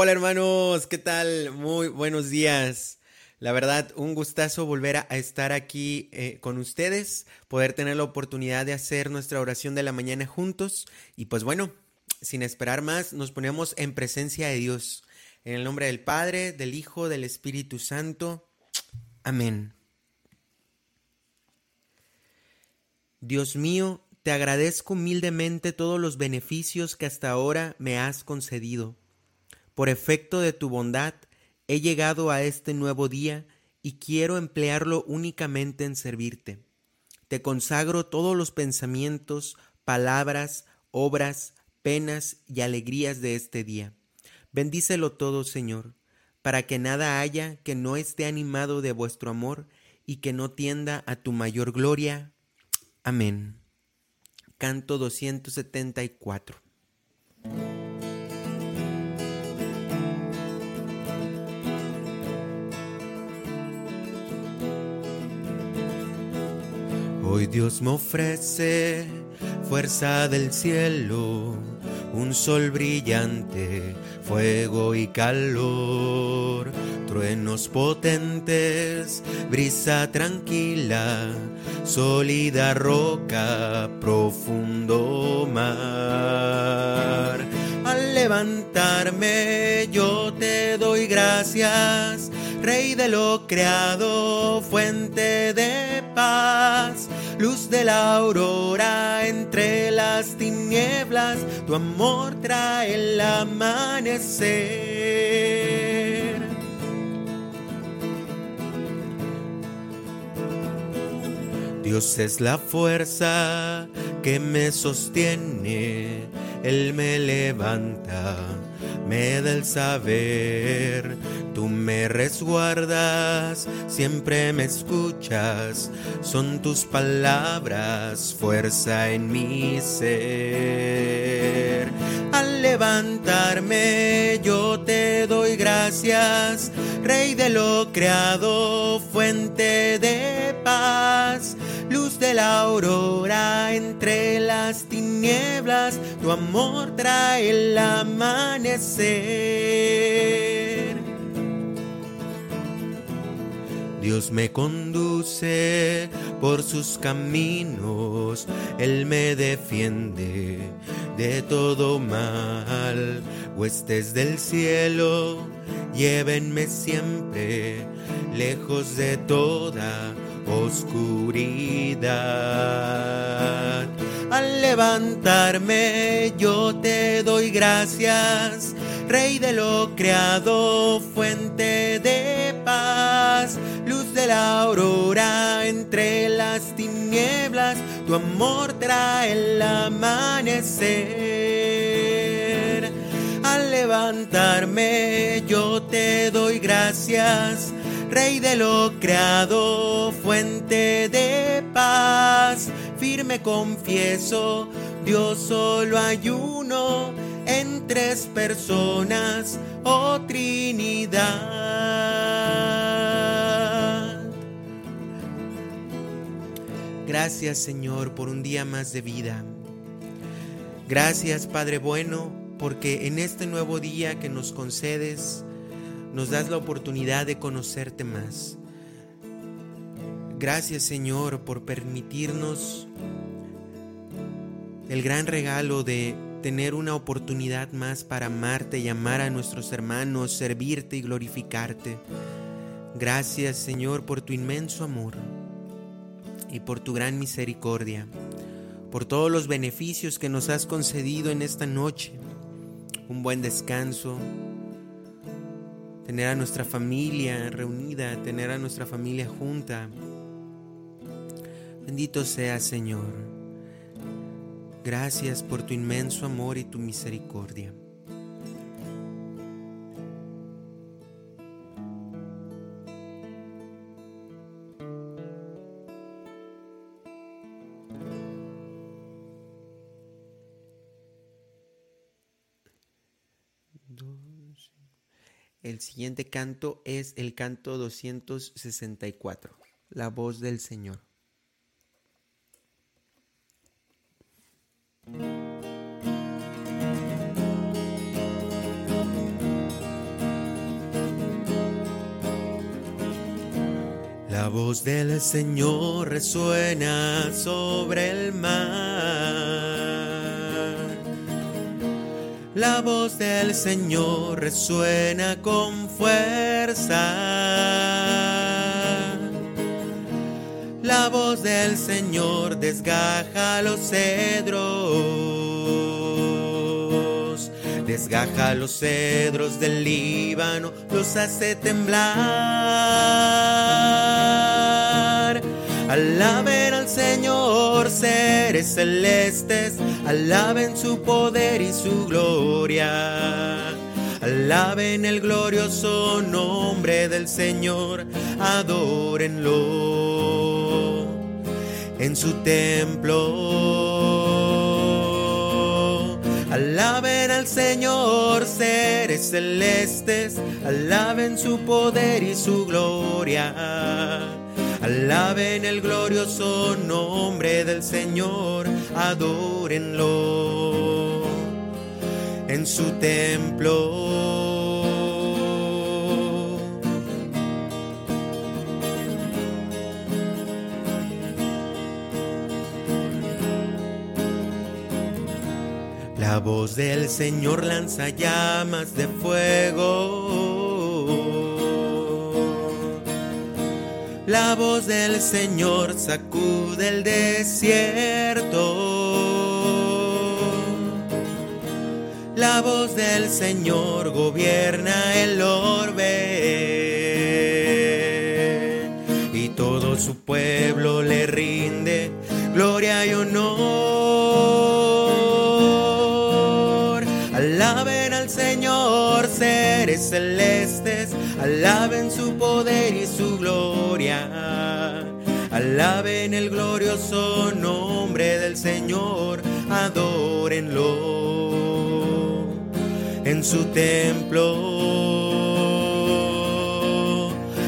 Hola hermanos, ¿qué tal? Muy buenos días. La verdad, un gustazo volver a estar aquí eh, con ustedes, poder tener la oportunidad de hacer nuestra oración de la mañana juntos. Y pues bueno, sin esperar más, nos ponemos en presencia de Dios. En el nombre del Padre, del Hijo, del Espíritu Santo. Amén. Dios mío, te agradezco humildemente todos los beneficios que hasta ahora me has concedido. Por efecto de tu bondad, he llegado a este nuevo día y quiero emplearlo únicamente en servirte. Te consagro todos los pensamientos, palabras, obras, penas y alegrías de este día. Bendícelo todo, Señor, para que nada haya que no esté animado de vuestro amor y que no tienda a tu mayor gloria. Amén. Canto 274. Hoy Dios me ofrece fuerza del cielo, un sol brillante, fuego y calor, truenos potentes, brisa tranquila, sólida roca, profundo mar. Al levantarme yo te doy gracias, Rey de lo creado, fuente de paz luz de la aurora entre las tinieblas, tu amor trae el amanecer. Dios es la fuerza que me sostiene, Él me levanta, me da el saber me resguardas, siempre me escuchas, son tus palabras, fuerza en mi ser. Al levantarme yo te doy gracias, Rey de lo creado, fuente de paz, luz de la aurora entre las tinieblas, tu amor trae el amanecer. Dios me conduce por sus caminos, Él me defiende de todo mal. Huestes del cielo, llévenme siempre lejos de toda oscuridad. Al levantarme yo te doy gracias, Rey de lo creado, fuente de paz de la aurora entre las tinieblas, tu amor trae el amanecer. Al levantarme yo te doy gracias, Rey de lo creado, fuente de paz. Firme confieso, Dios solo hay uno en tres personas, oh Trinidad. Gracias Señor por un día más de vida. Gracias Padre bueno porque en este nuevo día que nos concedes nos das la oportunidad de conocerte más. Gracias Señor por permitirnos el gran regalo de tener una oportunidad más para amarte y amar a nuestros hermanos, servirte y glorificarte. Gracias Señor por tu inmenso amor y por tu gran misericordia, por todos los beneficios que nos has concedido en esta noche, un buen descanso, tener a nuestra familia reunida, tener a nuestra familia junta. Bendito sea Señor. Gracias por tu inmenso amor y tu misericordia. El siguiente canto es el canto 264, la voz del Señor. La voz del Señor resuena sobre el mar la voz del Señor resuena con fuerza. La voz del Señor desgaja los cedros. Desgaja los cedros del Líbano, los hace temblar. Alaben al Señor seres celestes, alaben su poder y su gloria. Alaben el glorioso nombre del Señor, adórenlo en su templo. Alaben al Señor seres celestes, alaben su poder y su gloria. Alaben el glorioso nombre del Señor, adórenlo en su templo. La voz del Señor lanza llamas de fuego. La voz del Señor sacude el desierto. La voz del Señor gobierna el orbe. Y todo su pueblo le rinde gloria y honor. Alaben al Señor seres celestes, alaben su poder. Alaben el glorioso nombre del Señor, adórenlo en su templo.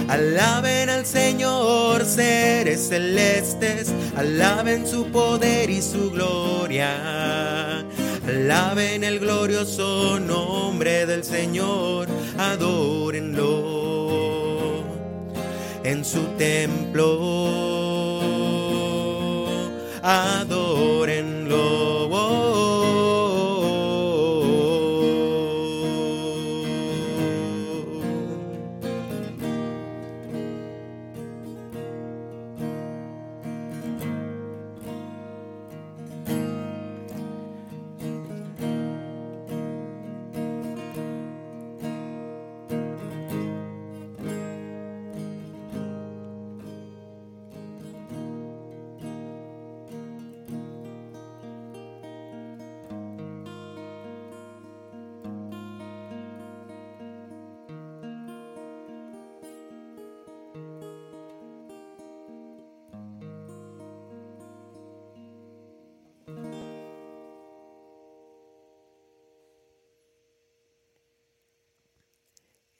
Alaben al Señor seres celestes, alaben su poder y su gloria. Alaben el glorioso nombre del Señor, adórenlo en su templo. Adórenlo.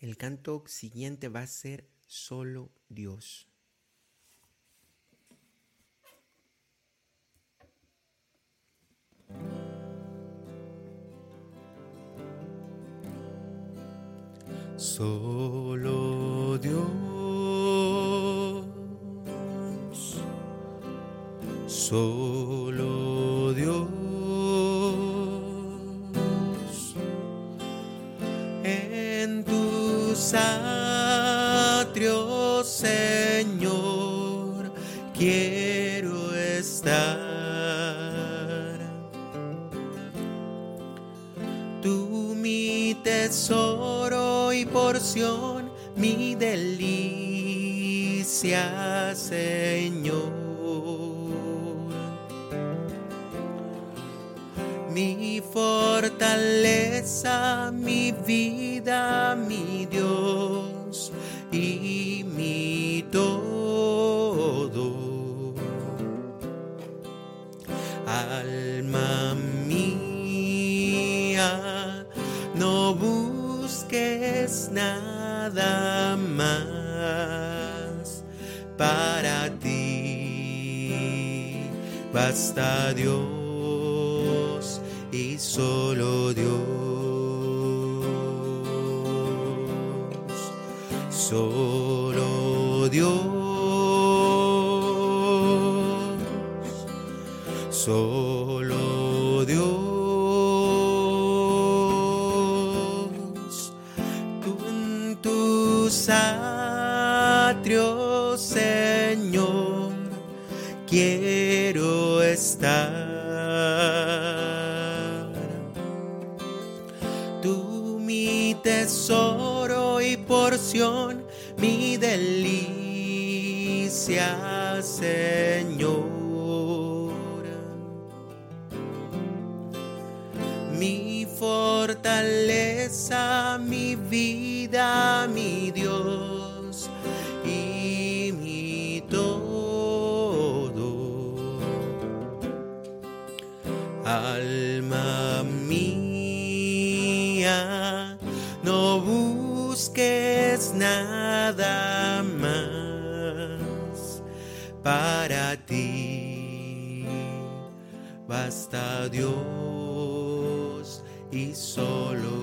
El canto siguiente va a ser solo Dios. Solo Dios, solo Dios. Atrios, Señor, quiero estar. Tú mi tesoro y porción, mi delicia, Señor. Mi fortaleza, para ti. Basta Dios y solo Dios. Solo Dios. Solo Alma mía, no busques nada más para ti. Basta Dios y solo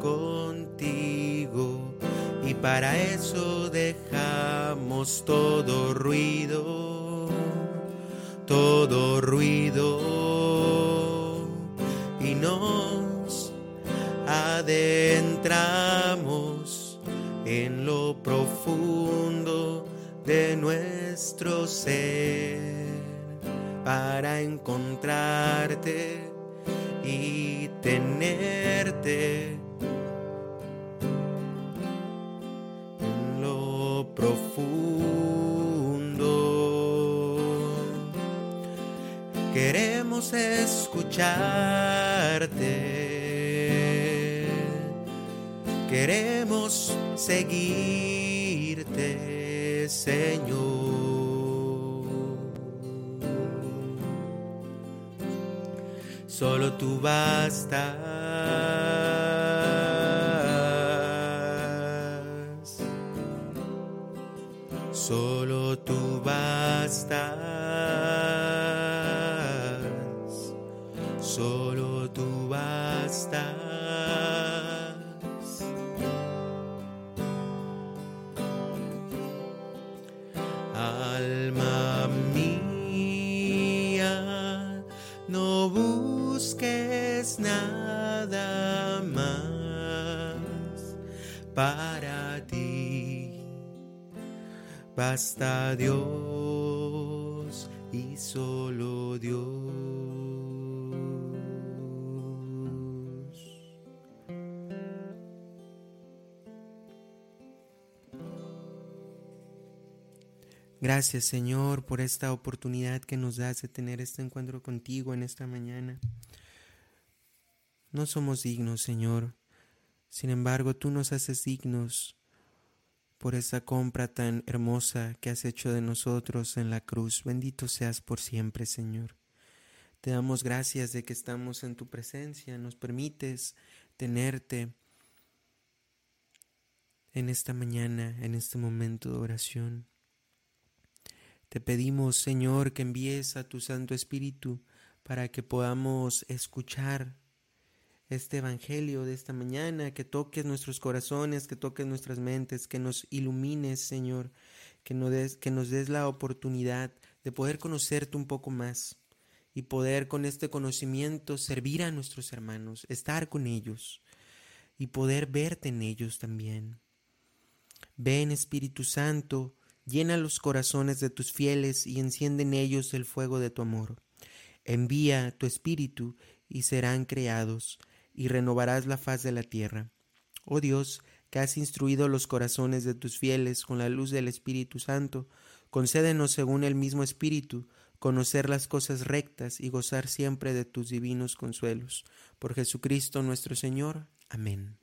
contigo. Y para eso dejamos todo ruido, todo ruido. Y nos adentramos en lo profundo de nuestro ser para encontrarte y tenerte en lo profundo. Queremos escucharte Queremos seguirte, Señor. Solo tú bastas. Basta Dios y solo Dios. Gracias Señor por esta oportunidad que nos das de tener este encuentro contigo en esta mañana. No somos dignos, Señor, sin embargo, tú nos haces dignos por esa compra tan hermosa que has hecho de nosotros en la cruz. Bendito seas por siempre, Señor. Te damos gracias de que estamos en tu presencia, nos permites tenerte en esta mañana, en este momento de oración. Te pedimos, Señor, que envíes a tu Santo Espíritu para que podamos escuchar este Evangelio de esta mañana, que toques nuestros corazones, que toques nuestras mentes, que nos ilumines, Señor, que nos des, la oportunidad de poder conocerte un poco más y poder con este conocimiento servir a nuestros hermanos, estar con ellos y poder verte en ellos también. Ven Espíritu Santo, llena los corazones de tus fieles y enciende en ellos el fuego de tu amor. Envía tu Espíritu y serán creados y renovarás la faz de la tierra. Oh Dios, que has instruido los corazones de tus fieles con la luz del Espíritu Santo, concédenos según el mismo Espíritu conocer las cosas rectas y gozar siempre de tus divinos consuelos. Por Jesucristo nuestro Señor. Amén.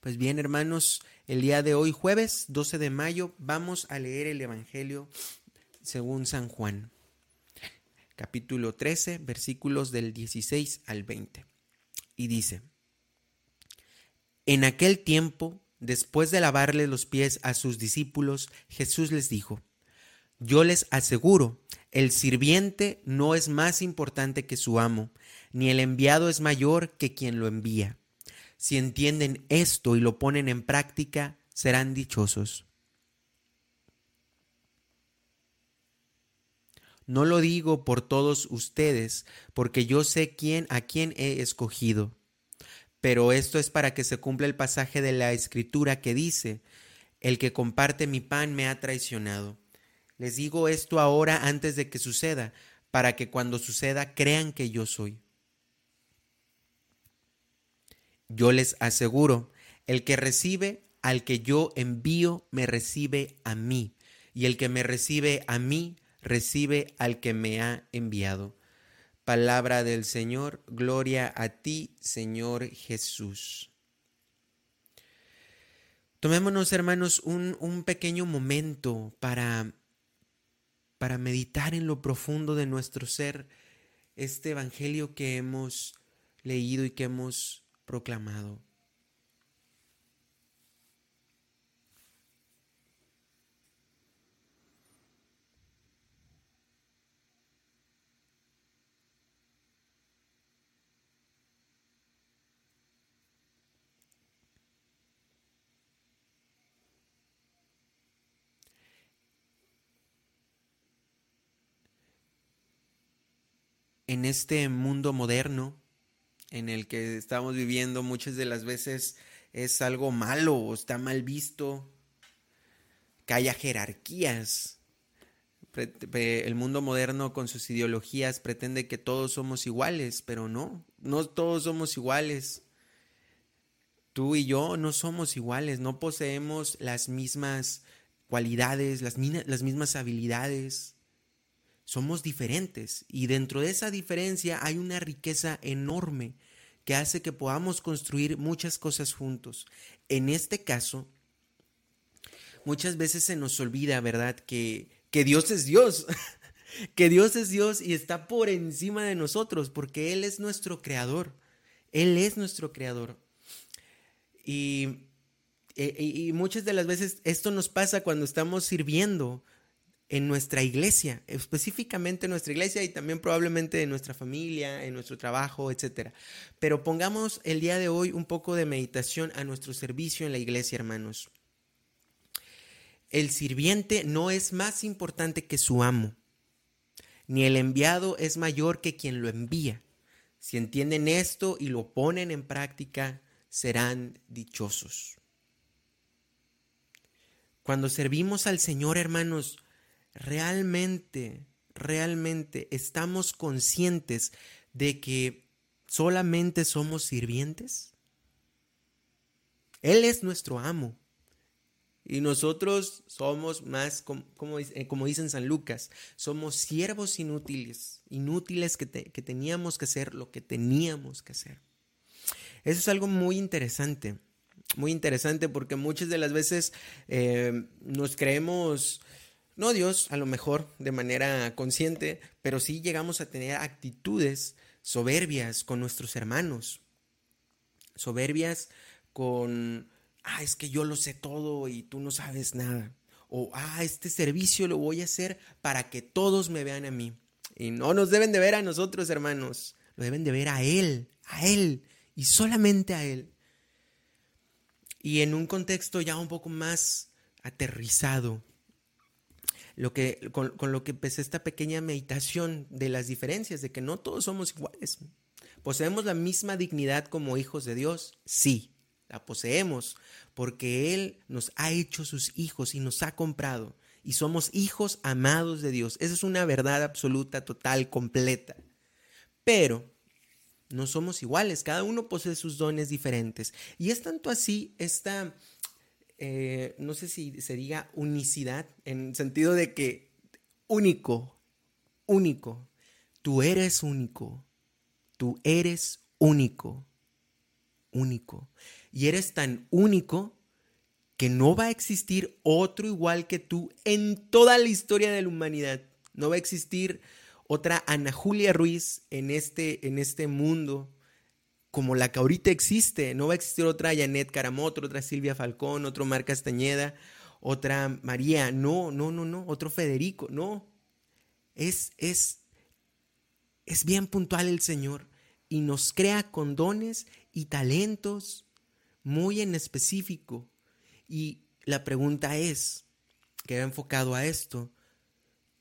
Pues bien, hermanos, el día de hoy, jueves 12 de mayo, vamos a leer el Evangelio según San Juan, capítulo 13, versículos del 16 al 20. Y dice, En aquel tiempo, después de lavarle los pies a sus discípulos, Jesús les dijo, Yo les aseguro, el sirviente no es más importante que su amo, ni el enviado es mayor que quien lo envía. Si entienden esto y lo ponen en práctica, serán dichosos. No lo digo por todos ustedes, porque yo sé quién a quién he escogido. Pero esto es para que se cumpla el pasaje de la escritura que dice, el que comparte mi pan me ha traicionado. Les digo esto ahora antes de que suceda, para que cuando suceda crean que yo soy. Yo les aseguro, el que recibe al que yo envío, me recibe a mí, y el que me recibe a mí, recibe al que me ha enviado. Palabra del Señor, gloria a ti, Señor Jesús. Tomémonos, hermanos, un, un pequeño momento para, para meditar en lo profundo de nuestro ser este Evangelio que hemos leído y que hemos proclamado. En este mundo moderno, en el que estamos viviendo muchas de las veces es algo malo o está mal visto, que haya jerarquías. El mundo moderno con sus ideologías pretende que todos somos iguales, pero no, no todos somos iguales. Tú y yo no somos iguales, no poseemos las mismas cualidades, las, las mismas habilidades somos diferentes y dentro de esa diferencia hay una riqueza enorme que hace que podamos construir muchas cosas juntos. En este caso, muchas veces se nos olvida, ¿verdad? Que, que Dios es Dios, que Dios es Dios y está por encima de nosotros, porque Él es nuestro creador, Él es nuestro creador. Y, y, y muchas de las veces esto nos pasa cuando estamos sirviendo en nuestra iglesia, específicamente en nuestra iglesia y también probablemente en nuestra familia, en nuestro trabajo, etc. Pero pongamos el día de hoy un poco de meditación a nuestro servicio en la iglesia, hermanos. El sirviente no es más importante que su amo, ni el enviado es mayor que quien lo envía. Si entienden esto y lo ponen en práctica, serán dichosos. Cuando servimos al Señor, hermanos, realmente, realmente estamos conscientes de que solamente somos sirvientes? Él es nuestro amo. Y nosotros somos más, como, como, eh, dice en San Lucas, somos siervos inútiles, inútiles que, que, teníamos que hacer lo que teníamos que hacer. Eso es algo muy interesante, muy interesante porque muchas de las veces eh, nos creemos no Dios, a lo mejor de manera consciente, pero sí llegamos a tener actitudes soberbias con nuestros hermanos, soberbias con, ah, es que yo lo sé todo y tú no sabes nada, o, ah, este servicio lo voy a hacer para que todos me vean a mí. Y no nos deben de ver a nosotros, hermanos, lo deben de ver a Él, a Él y solamente a Él. Y en un contexto ya un poco más aterrizado, lo que, con, lo que empecé esta pequeña meditación de las diferencias, de que no todos somos iguales. ¿Poseemos la misma dignidad como hijos de Dios? Sí, la poseemos, porque Él nos ha hecho sus hijos y nos ha comprado, y somos hijos amados de Dios. Esa es una verdad absoluta, total, completa. Pero no somos iguales, cada uno posee sus dones diferentes. Y es tanto así esta eh, no sé si se diga unicidad, en sentido de que único, único, tú eres único, tú eres único, único. Y eres tan único que no va a existir otro igual que tú en toda la historia de la humanidad. No va a existir otra Ana Julia Ruiz en este, en este mundo como la que ahorita existe. No va a existir otra Janet Caramoto, otra Silvia Falcón, otro Mar Castañeda, otra María. No, no, no, no. Otro Federico. No. Es, es, es bien puntual el Señor y nos crea con dones y talentos muy en específico. Y la pregunta es, que va enfocado a esto,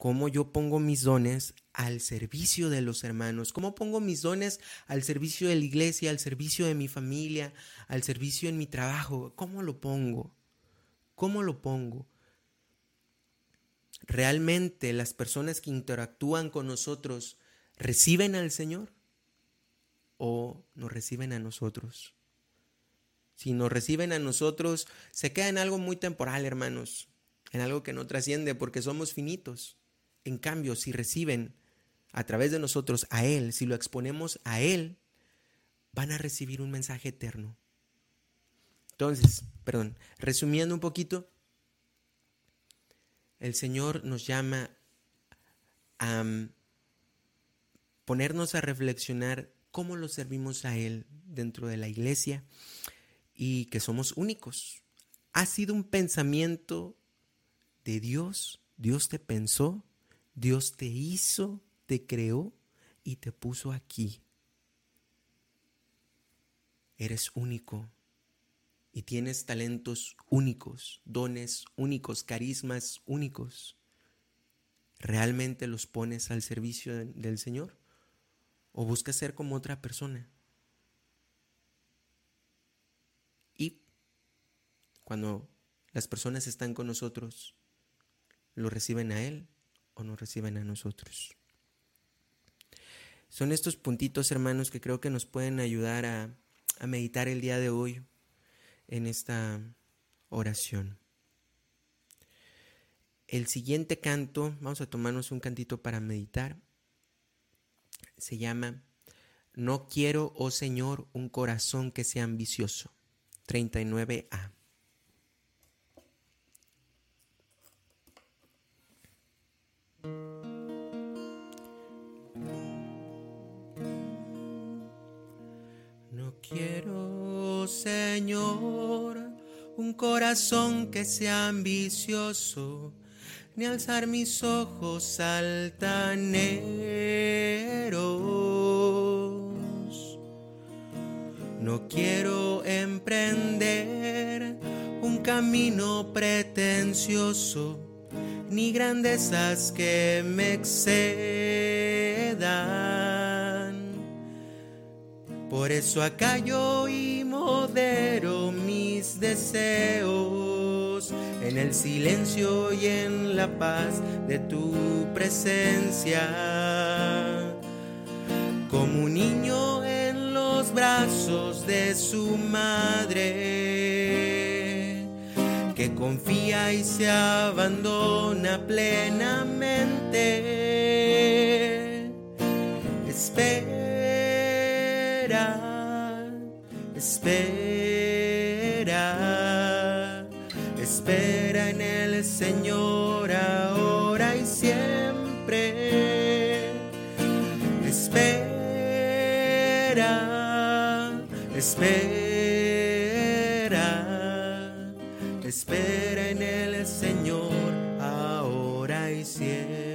¿cómo yo pongo mis dones al servicio de los hermanos? ¿Cómo pongo mis dones al servicio de la iglesia, al servicio de mi familia, al servicio en mi trabajo? ¿Cómo lo pongo? ¿Cómo lo pongo? ¿Realmente las personas que interactúan con nosotros reciben al Señor o nos reciben a nosotros? Si nos reciben a nosotros, se queda en algo muy temporal, hermanos, en algo que no trasciende porque somos finitos. En cambio, si reciben a través de nosotros a Él, si lo exponemos a Él, van a recibir un mensaje eterno. Entonces, perdón, resumiendo un poquito, el Señor nos llama a ponernos a reflexionar cómo lo servimos a Él dentro de la iglesia y que somos únicos. Ha sido un pensamiento de Dios. Dios te pensó, Dios te hizo, te creó y te puso aquí. Eres único y tienes talentos únicos, dones únicos, carismas únicos. ¿Realmente los pones al servicio del Señor? ¿O buscas ser como otra persona? Cuando las personas están con nosotros, ¿lo reciben a Él o no reciben a nosotros? Son estos puntitos, hermanos, que creo que nos pueden ayudar a, a meditar el día de hoy en esta oración. El siguiente canto, vamos a tomarnos un cantito para meditar, se llama No quiero, oh Señor, un corazón que sea ambicioso. 39a. Quiero, Señor, un corazón que sea ambicioso, ni alzar mis ojos altaneros. No quiero emprender un camino pretencioso, ni grandezas que me excedan por eso acallo y modero mis deseos en el silencio y en la paz de tu presencia. Como un niño en los brazos de su madre, que confía y se abandona plenamente. Espera espera, espera en el Señor ahora y siempre. Espera, espera, espera en el Señor ahora y siempre.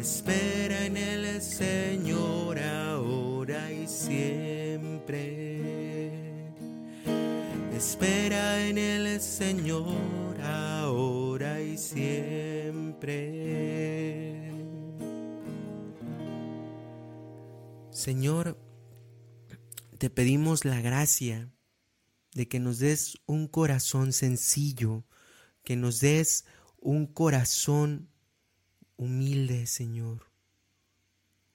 Espera en el Señor y siempre. Espera en el Señor ahora y siempre. Señor, te pedimos la gracia de que nos des un corazón sencillo, que nos des un corazón humilde, Señor.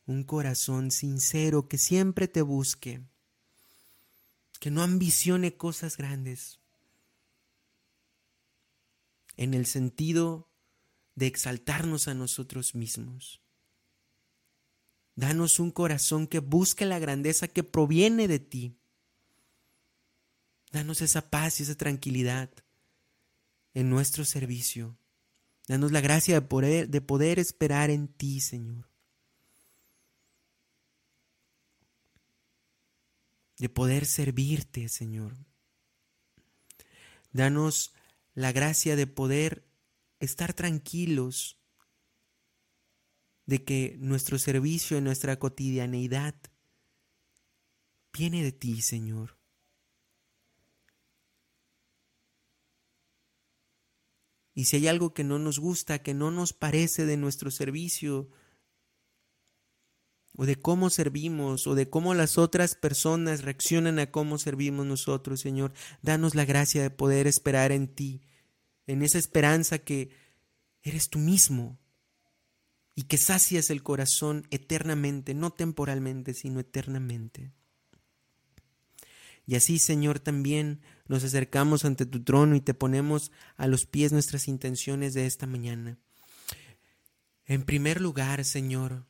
Un corazón sincero que siempre te busque que no ambicione cosas grandes, en el sentido de exaltarnos a nosotros mismos, Danos un corazón que busque la grandeza que proviene de ti. Danos esa paz y esa tranquilidad en nuestro servicio. Danos la gracia de poder, de poder esperar en ti, Señor. De poder servirte, Señor. Danos la gracia de poder estar tranquilos de que nuestro servicio en nuestra cotidianeidad viene de ti, Señor. Y si hay algo que no nos gusta, que no nos parece de nuestro servicio, o de cómo servimos, o de cómo las otras personas reaccionan a cómo servimos nosotros, Señor, danos la gracia de poder esperar en ti, en esa esperanza que eres tú mismo, y que sacias el corazón eternamente, no temporalmente, sino eternamente. Y así, Señor, también nos acercamos ante tu trono y te ponemos a los pies nuestras intenciones de esta mañana. En primer lugar, Señor,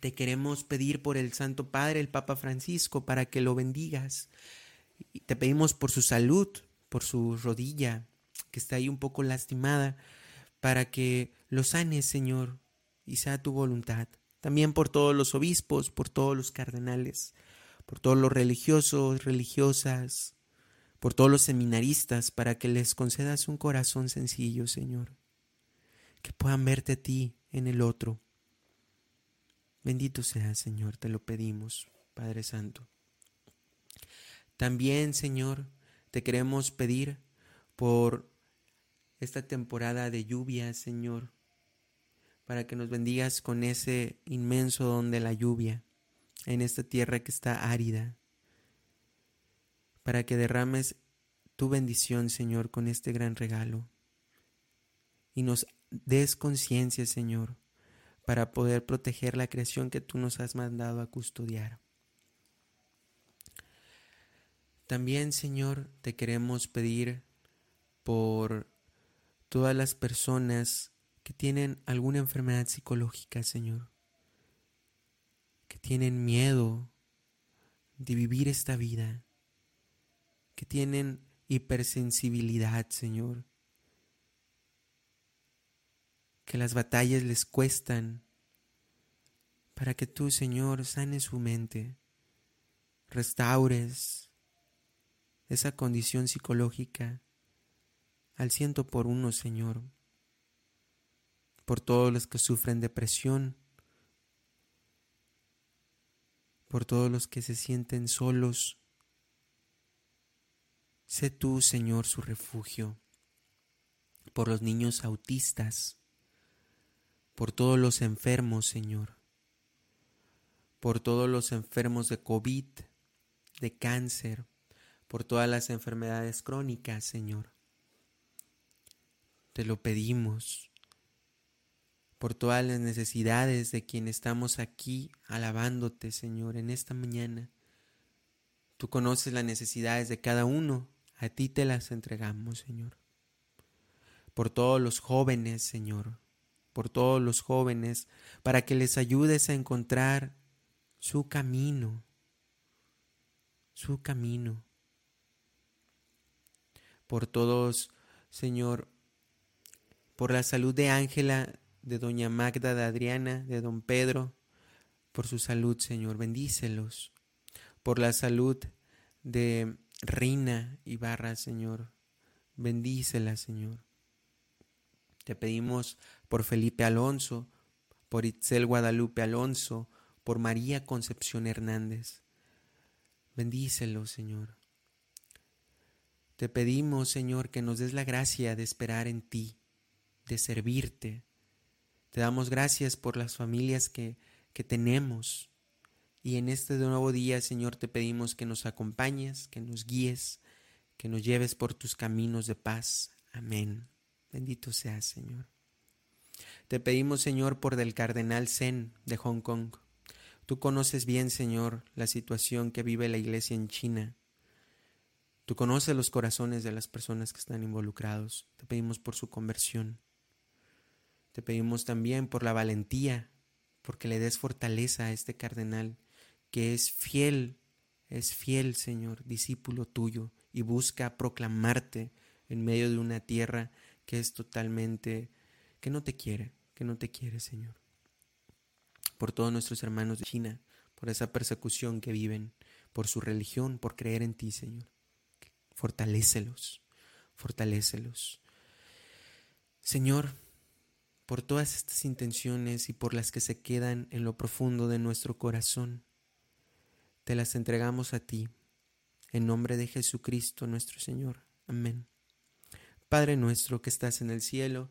te queremos pedir por el Santo Padre, el Papa Francisco, para que lo bendigas. Te pedimos por su salud, por su rodilla, que está ahí un poco lastimada, para que lo sanes, Señor, y sea tu voluntad. También por todos los obispos, por todos los cardenales, por todos los religiosos, religiosas, por todos los seminaristas, para que les concedas un corazón sencillo, Señor, que puedan verte a ti en el otro. Bendito sea, Señor, te lo pedimos, Padre Santo. También, Señor, te queremos pedir por esta temporada de lluvia, Señor, para que nos bendigas con ese inmenso don de la lluvia en esta tierra que está árida, para que derrames tu bendición, Señor, con este gran regalo y nos des conciencia, Señor, para poder proteger la creación que tú nos has mandado a custodiar. También, Señor, te queremos pedir por todas las personas que tienen alguna enfermedad psicológica, Señor, que tienen miedo de vivir esta vida, que tienen hipersensibilidad, Señor, que las batallas les cuestan, para que tú, Señor, sanes su mente, restaures esa condición psicológica al ciento por uno, Señor, por todos los que sufren depresión, por todos los que se sienten solos. Sé tú, Señor, su refugio, por los niños autistas, por todos los enfermos, Señor, por todos los enfermos de COVID, de cáncer, por todas las enfermedades crónicas, Señor. Te lo pedimos por todas las necesidades de quien estamos aquí alabándote, Señor, en esta mañana. Tú conoces las necesidades de cada uno, a ti te las entregamos, Señor. Por todos los jóvenes, Señor, por todos los jóvenes, para que les ayudes a encontrar su camino, su camino. Por todos, Señor, por la salud de Ángela, de doña Magda, de Adriana, de don Pedro, por su salud, Señor, bendícelos. Por la salud de Rina Ibarra, Señor, bendícela, Señor. Te pedimos por Felipe Alonso, por Itzel Guadalupe Alonso, por María Concepción Hernández. Bendícelos, Señor. Te pedimos, Señor, que nos des la gracia de esperar en ti de servirte. Te damos gracias por las familias que, que tenemos. Y en este nuevo día, Señor, te pedimos que nos acompañes, que nos guíes, que nos lleves por tus caminos de paz. Amén. Bendito seas, Señor. Te pedimos, Señor, por del cardenal Zen de Hong Kong. Tú conoces bien, Señor, la situación que vive la iglesia en China. Tú conoces los corazones de las personas que están involucrados. Te pedimos por su conversión. Te pedimos también por la valentía, porque le des fortaleza a este cardenal que es fiel, es fiel, Señor, discípulo tuyo y busca proclamarte en medio de una tierra que es totalmente, que no te quiere, que no te quiere, Señor. Por todos nuestros hermanos de China, por esa persecución que viven, por su religión, por creer en ti, Señor. Fortalécelos, fortalécelos. Señor, por todas estas intenciones y por las que se quedan en lo profundo de nuestro corazón, te las entregamos a ti, en nombre de Jesucristo nuestro Señor. Amén. Padre nuestro que estás en el cielo,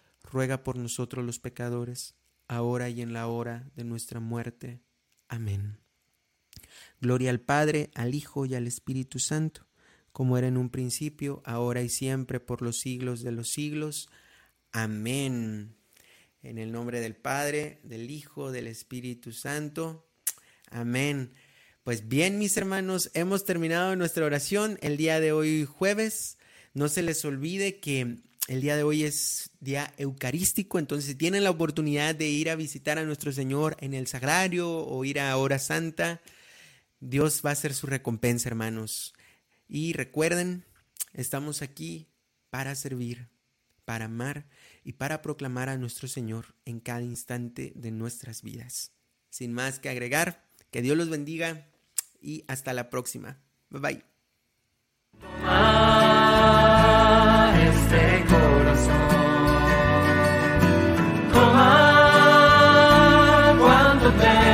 ruega por nosotros los pecadores, ahora y en la hora de nuestra muerte. Amén. Gloria al Padre, al Hijo y al Espíritu Santo, como era en un principio, ahora y siempre, por los siglos de los siglos. Amén. En el nombre del Padre, del Hijo, del Espíritu Santo. Amén. Pues bien, mis hermanos, hemos terminado nuestra oración el día de hoy jueves. No se les olvide que el día de hoy es día eucarístico, entonces si tienen la oportunidad de ir a visitar a nuestro Señor en el sagrario o ir a hora santa, Dios va a ser su recompensa, hermanos. Y recuerden, estamos aquí para servir, para amar y para proclamar a nuestro Señor en cada instante de nuestras vidas. Sin más que agregar, que Dios los bendiga y hasta la próxima. Bye bye este corazón. Toma cuando te